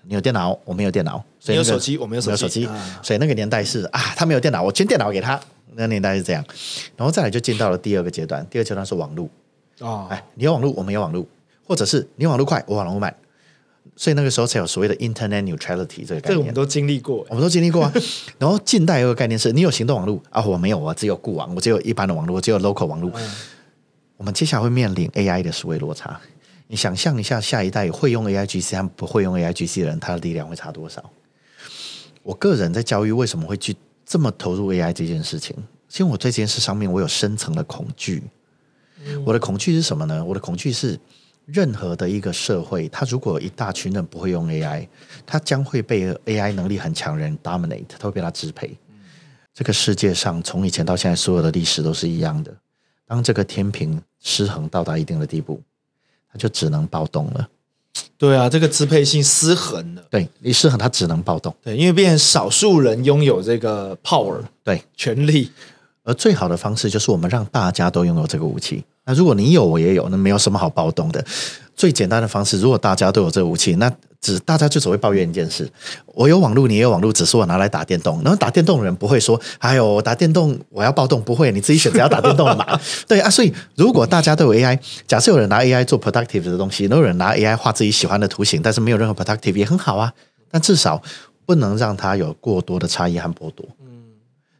你有电脑，我没有电脑，所以有手机，我没有手机，所以那个年代是啊，他没有电脑，我捐电脑给他。那个年代是这样，然后再来就进到了第二个阶段，第二阶段是网络哦，哎，你有网络，我没有网络。或者是你网络快，我网络慢，所以那个时候才有所谓的 Internet neutrality 这个概念。这个我们都经历过，我们都经历过啊。然后近代有个概念是，你有行动网络啊，我没有，我只有固网，我只有一般的网络，我只有 local 网络。我们接下来会面临 AI 的思维落差。你想象一下，下一代会用 AIGC 和不会用 AIGC 的人，他的力量会差多少？我个人在教育为什么会去这么投入 AI 这件事情？是因为我在这件事上面，我有深层的恐惧。我的恐惧是什么呢？我的恐惧是。任何的一个社会，它如果一大群人不会用 AI，它将会被 AI 能力很强人 dominate，它会被它支配。这个世界上从以前到现在，所有的历史都是一样的。当这个天平失衡到达一定的地步，它就只能暴动了。对啊，这个支配性失衡了。对，一失衡，它只能暴动。对，因为变成少数人拥有这个 power，对，权力。而最好的方式就是我们让大家都拥有这个武器。那如果你有，我也有，那没有什么好暴动的。最简单的方式，如果大家都有这武器，那只大家就只会抱怨一件事：我有网络，你也有网络，只是我拿来打电动。然后打电动的人不会说：“哎呦，打电动我要暴动。”不会，你自己选择要打电动嘛？对啊，所以如果大家都有 AI，假设有人拿 AI 做 productive 的东西，有人拿 AI 画自己喜欢的图形，但是没有任何 productive 也很好啊。但至少不能让它有过多的差异和剥夺。嗯，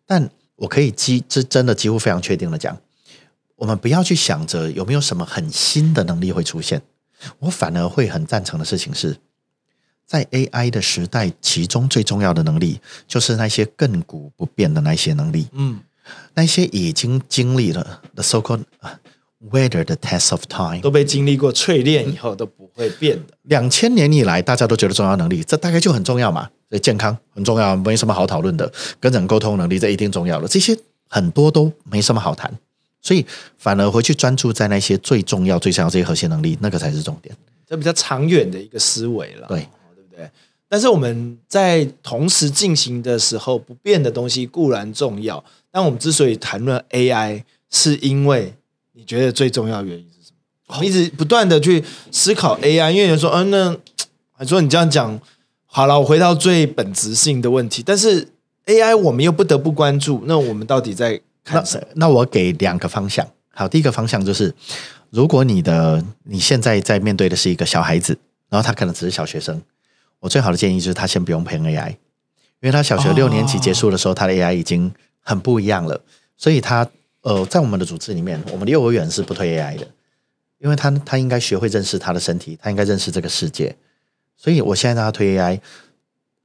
但我可以几这真的几乎非常确定的讲。我们不要去想着有没有什么很新的能力会出现，我反而会很赞成的事情是，在 AI 的时代，其中最重要的能力就是那些亘古不变的那些能力。嗯，那些已经经历了 the so called weather the test of time，都被经历过淬炼以后都不会变的。两千年以来，大家都觉得重要能力，这大概就很重要嘛。所以健康很重要，没什么好讨论的。跟人沟通能力，这一定重要的。这些很多都没什么好谈。所以反而回去专注在那些最重要、最重要这些核心能力，那个才是重点。这比较长远的一个思维了，对对不对？但是我们在同时进行的时候，不变的东西固然重要。但我们之所以谈论 AI，是因为你觉得最重要的原因是什么？我们一直不断的去思考 AI，因为有人说，嗯，那还说你这样讲好了，我回到最本质性的问题。但是 AI 我们又不得不关注，那我们到底在？那那我给两个方向。好，第一个方向就是，如果你的你现在在面对的是一个小孩子，然后他可能只是小学生，我最好的建议就是他先不用培养 AI，因为他小学六年级结束的时候，他的 AI 已经很不一样了。所以他呃，在我们的组织里面，我们的幼儿园是不推 AI 的，因为他他应该学会认识他的身体，他应该认识这个世界。所以我现在让他推 AI，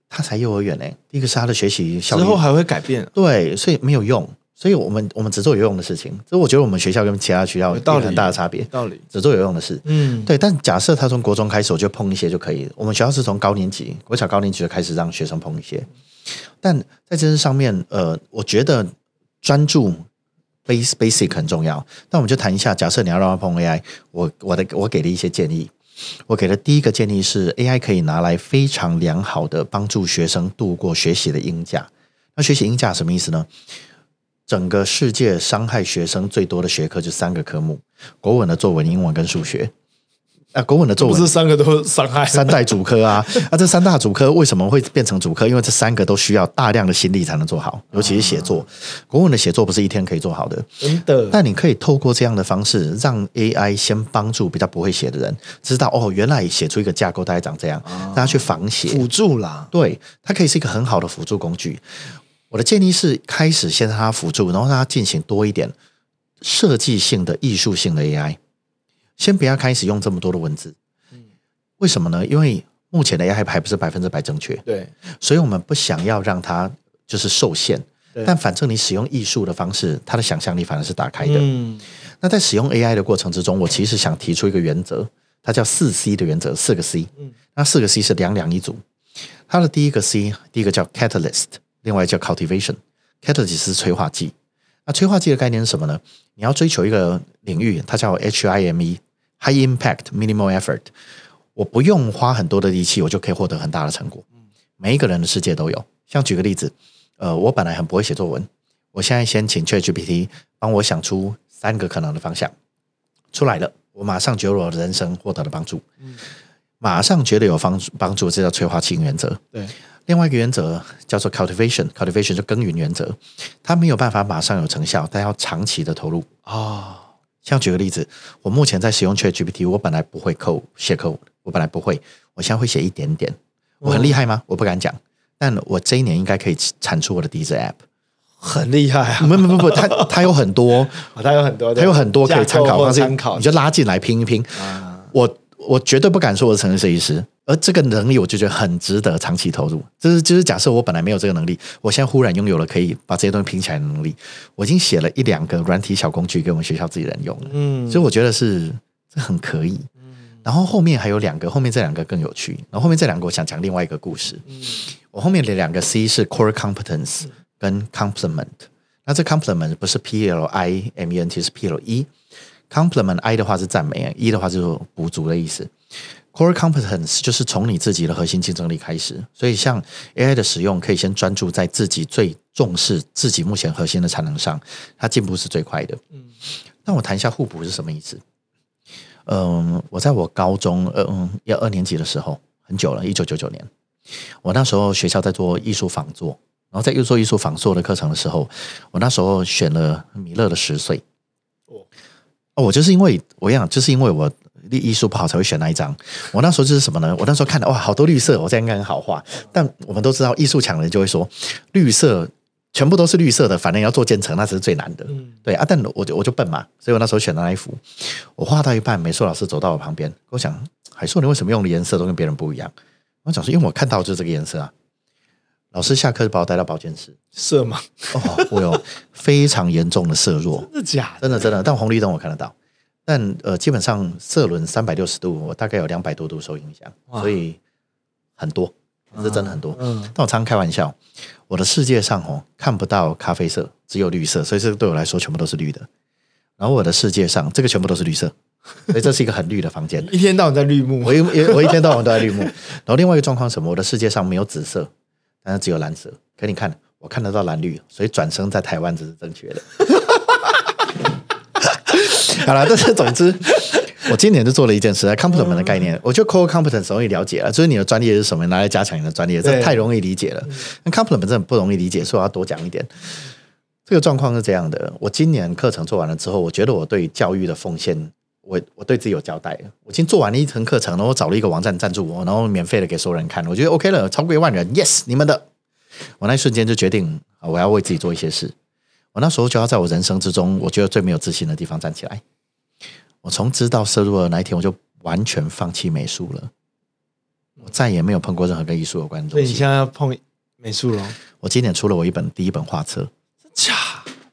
他才幼儿园呢。第一个是他的学习效率之后还会改变，对，所以没有用。所以我们我们只做有用的事情，所以我觉得我们学校跟其他学校有很大的差别。道理只做有用的事，嗯，对。但假设他从国中开始我就碰一些就可以。我们学校是从高年级，国小高年级就开始让学生碰一些。但在这上面，呃，我觉得专注 base basic 很重要。那我们就谈一下，假设你要让他碰 AI，我我的我给的一些建议。我给的第一个建议是，AI 可以拿来非常良好的帮助学生度过学习的阴假。那学习阴假什么意思呢？整个世界伤害学生最多的学科就三个科目：国文的作文、英文跟数学。啊，国文的作文不是三个都伤害三代主科啊，啊，这三大主科为什么会变成主科？因为这三个都需要大量的心力才能做好，尤其是写作。国文的写作不是一天可以做好的，真的。但你可以透过这样的方式，让 AI 先帮助比较不会写的人知道，哦，原来写出一个架构大概长这样，让他去仿写辅助啦。对，它可以是一个很好的辅助工具。我的建议是，开始先让它辅助，然后让它进行多一点设计性的、艺术性的 AI。先不要开始用这么多的文字。嗯为什么呢？因为目前的 AI 还不是百分之百正确，对，所以我们不想要让它就是受限。但反正你使用艺术的方式，它的想象力反而是打开的。嗯，那在使用 AI 的过程之中，我其实想提出一个原则，它叫四 C 的原则，四个 C。嗯，那四个 C 是两两一组。它的第一个 C，第一个叫 Catalyst，另外叫 Cultivation。Catalyst 是催化剂。那催化剂的概念是什么呢？你要追求一个领域，它叫 HIME，High Impact Minimal Effort。我不用花很多的力气，我就可以获得很大的成果。每一个人的世界都有。像举个例子，呃，我本来很不会写作文，我现在先请 ChatGPT 帮我想出三个可能的方向，出来了，我马上觉得我的人生获得了帮助。嗯马上觉得有帮帮助，这叫催化剂原则。对，另外一个原则叫做 cultivation，cultivation 就耕耘原则，它没有办法马上有成效，但要长期的投入啊。像举个例子，我目前在使用 ChatGPT，我本来不会 code 写 code。我本来不会，我现在会写一点点。我很厉害吗？我不敢讲，但我这一年应该可以产出我的第一支 App，很厉害啊！不不不不，它 它有很多，它有很多，它有很多可以参考，参考，你就拉进来拼一拼。我我绝对不敢说我是城市设计师，而这个能力我就觉得很值得长期投入。就是就是假设我本来没有这个能力，我现在忽然拥有了可以把这些东西拼起来的能力，我已经写了一两个软体小工具给我们学校自己人用了。嗯，所以我觉得是这很可以。然后后面还有两个，后面这两个更有趣。然后后面这两个我想讲另外一个故事。我后面的两个 C 是 core competence 跟 complement。那这 complement 不是 P L I M E N T 是 P L E。Complement I 的话是赞美，E 的话就是补足的意思。core competence 就是从你自己的核心竞争力开始。所以像 AI 的使用，可以先专注在自己最重视、自己目前核心的产能上，它进步是最快的。嗯。那我谈一下互补是什么意思？嗯，我在我高中，嗯，要二年级的时候，很久了，一九九九年，我那时候学校在做艺术仿作，然后在又做艺术仿作的课程的时候，我那时候选了米勒的《十岁》。哦，我就是因为我想，就是因为我艺术不好才会选那一张。我那时候就是什么呢？我那时候看到哇，好多绿色，我这样应该很好画。但我们都知道，艺术强的人就会说绿色。全部都是绿色的，反正要做建成，那是最难的。对啊，但我就我就笨嘛，所以我那时候选的那一幅，我画到一半，美术老师走到我旁边，跟我讲：“海硕，你为什么用的颜色都跟别人不一样？”我讲说：“因为我看到就是这个颜色啊。”老师下课就把我带到保健室，色盲哦，我有非常严重的色弱，真的假？真的真的，但红绿灯我看得到，但呃，基本上色轮三百六十度，我大概有两百多度受影响，所以很多。是真的很多，嗯，但我常常开玩笑，我的世界上哦看不到咖啡色，只有绿色，所以这个对我来说全部都是绿的。然后我的世界上这个全部都是绿色，所以这是一个很绿的房间，一天到晚在绿幕，我一我一天到晚都在绿幕。然后另外一个状况什么？我的世界上没有紫色，但是只有蓝色。可你看，我看得到蓝绿，所以转生在台湾这是正确的。好了，但是总之。我今年就做了一件事，competence 的概念，我觉得 core competence 容易了解了，就是你的专业是什么，拿来加强你的专业，这太容易理解了。那 competence 真的不容易理解，所以我要多讲一点。这个状况是这样的，我今年课程做完了之后，我觉得我对教育的奉献，我我对自己有交代。我已经做完了一层课程，然后我找了一个网站赞助我，然后免费的给所有人看，我觉得 OK 了，超过一万人，yes，你们的。我那一瞬间就决定，我要为自己做一些事。我那时候就要在我人生之中，我觉得最没有自信的地方站起来。我从知道摄入的那一天，我就完全放弃美术了。我再也没有碰过任何跟艺术有关的东西。所以你现在要碰美术了？我今年出了我一本第一本画册，假？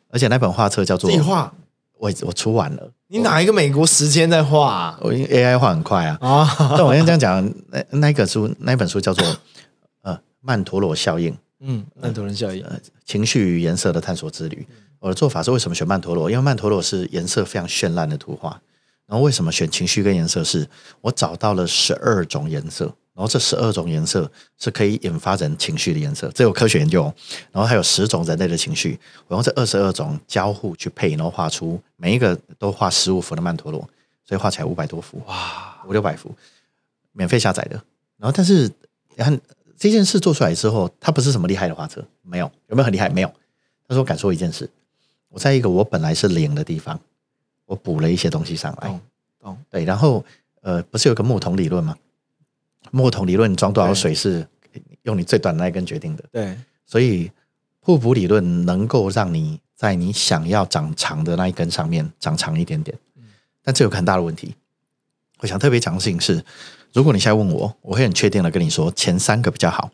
而且那本画册叫做自己画。我我出完了。你哪一个美国时间在画？我 AI 画很快啊。啊！但我先这样讲，那那个书，那本书叫做 呃曼陀罗效应。嗯，曼陀罗效应，情绪与颜色的探索之旅。我的做法是为什么选曼陀罗？因为曼陀罗是颜色非常绚烂的图画。然后为什么选情绪跟颜色？是我找到了十二种颜色，然后这十二种颜色是可以引发人情绪的颜色，这有科学研究。然后还有十种人类的情绪，我用这二十二种交互去配，然后画出每一个都画十五幅的曼陀罗，所以画起来五百多幅。哇！五六百幅，免费下载的。然后，但是你看这件事做出来之后，它不是什么厉害的画册，没有，有没有很厉害？没有。他说感受一件事，我在一个我本来是零的地方，我补了一些东西上来。懂，对。然后，呃，不是有个木桶理论吗？木桶理论装多少水是用你最短的那根决定的。对。所以互补理论能够让你在你想要长长的那一根上面长长一点点。但这有个很大的问题，我想特别强的事情是，如果你现在问我，我会很确定的跟你说，前三个比较好。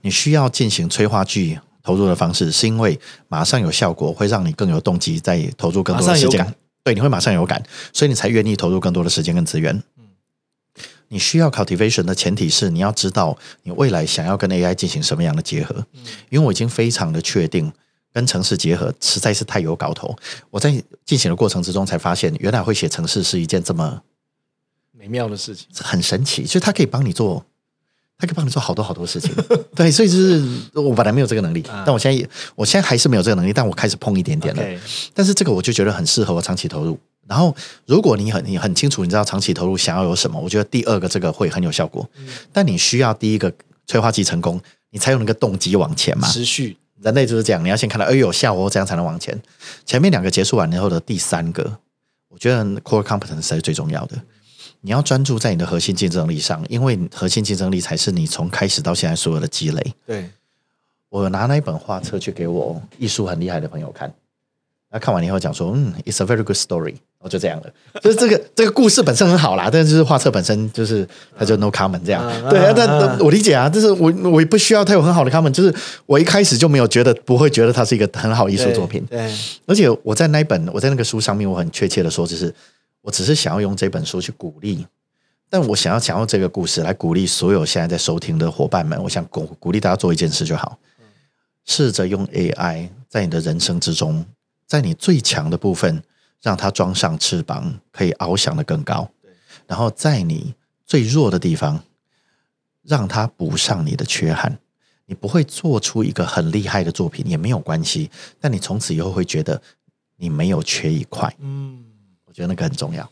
你需要进行催化剂投入的方式，是因为马上有效果，会让你更有动机再投入更多的时间。对，你会马上有感，所以你才愿意投入更多的时间跟资源。你需要 cultivation 的前提是你要知道你未来想要跟 AI 进行什么样的结合。因为我已经非常的确定。跟城市结合实在是太有搞头。我在进行的过程之中才发现，原来会写城市是一件这么美妙的事情，很神奇。所以它可以帮你做，它可以帮你做好多好多事情。对，所以就是我本来没有这个能力，但我现在我现在还是没有这个能力，但我开始碰一点点了。但是这个我就觉得很适合我长期投入。然后，如果你很你很清楚，你知道长期投入想要有什么，我觉得第二个这个会很有效果。但你需要第一个催化剂成功，你才有那个动机往前嘛，持续。人类就是这样，你要先看到哎有效哦，这样才能往前。前面两个结束完以后的第三个，我觉得 core competence 才是最重要的。你要专注在你的核心竞争力上，因为核心竞争力才是你从开始到现在所有的积累。对，我拿那一本画册去给我艺术很厉害的朋友看。他看完以后讲说，嗯，it's a very good story，然后就这样了。就是这个这个故事本身很好啦，但是就是画册本身就是他就 no comment 这样。对啊，但我理解啊，就是我我也不需要他有很好的 comment，就是我一开始就没有觉得不会觉得它是一个很好艺术作品。对，而且我在那一本我在那个书上面，我很确切的说，就是我只是想要用这本书去鼓励，但我想要想用这个故事来鼓励所有现在在收听的伙伴们，我想鼓鼓励大家做一件事就好，试着用 AI 在你的人生之中。在你最强的部分，让它装上翅膀，可以翱翔的更高。然后在你最弱的地方，让它补上你的缺憾。你不会做出一个很厉害的作品也没有关系，但你从此以后会觉得你没有缺一块。嗯，我觉得那个很重要。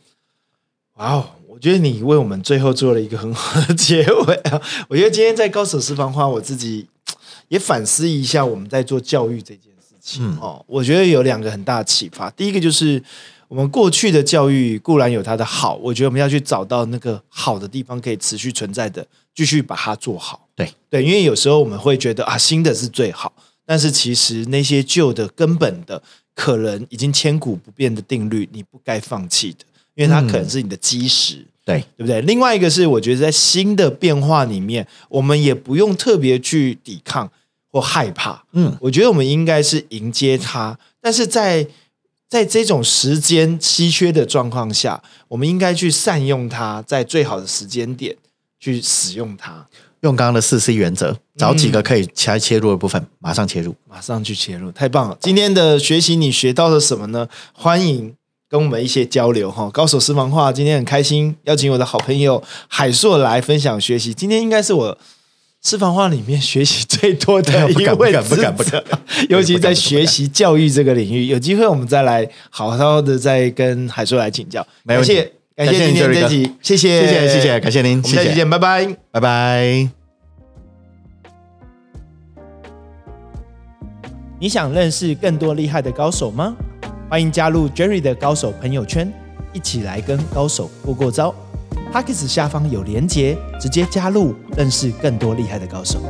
哇哦，我觉得你为我们最后做了一个很好的结尾啊！我觉得今天在高手私房话，我自己也反思一下我们在做教育这件。嗯哦，我觉得有两个很大的启发。第一个就是我们过去的教育固然有它的好，我觉得我们要去找到那个好的地方，可以持续存在的，继续把它做好。对对，因为有时候我们会觉得啊，新的是最好，但是其实那些旧的根本的可能已经千古不变的定律，你不该放弃的，因为它可能是你的基石。对对不对？另外一个是，我觉得在新的变化里面，我们也不用特别去抵抗。或害怕，嗯，我觉得我们应该是迎接它，但是在在这种时间稀缺的状况下，我们应该去善用它，在最好的时间点去使用它。用刚刚的四 C 原则，找几个可以切切入的部分，马上切入，马上去切入，太棒了！今天的学习你学到了什么呢？欢迎跟我们一些交流哈。高手私房话，今天很开心邀请我的好朋友海硕来分享学习。今天应该是我。私房话里面学习最多的 一位，不敢不敢不敢，尤其在学习教育这个领域，有机会我们再来好好的再跟海叔来请教。感谢感谢今天这集，谢谢谢谢谢谢，感谢您，我们下期见，拜拜拜拜。你想认识更多厉害的高手吗？欢迎加入 Jerry 的高手朋友圈，一起来跟高手过过招。P a c k e s 下方有连接，直接加入，认识更多厉害的高手。